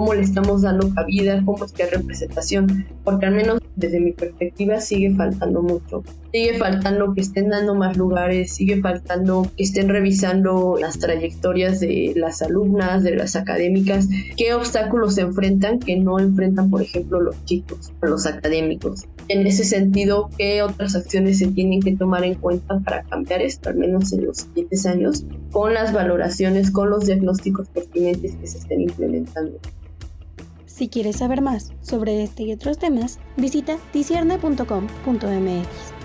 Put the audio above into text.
cómo le estamos dando cabida, cómo es que hay representación, porque al menos desde mi perspectiva sigue faltando mucho. Sigue faltando que estén dando más lugares, sigue faltando que estén revisando las trayectorias de las alumnas, de las académicas, qué obstáculos se enfrentan que no enfrentan, por ejemplo, los chicos, los académicos. En ese sentido, ¿qué otras acciones se tienen que tomar en cuenta para cambiar esto, al menos en los siguientes años, con las valoraciones, con los diagnósticos pertinentes que se estén implementando? Si quieres saber más sobre este y otros temas, visita dicierne.com.mx.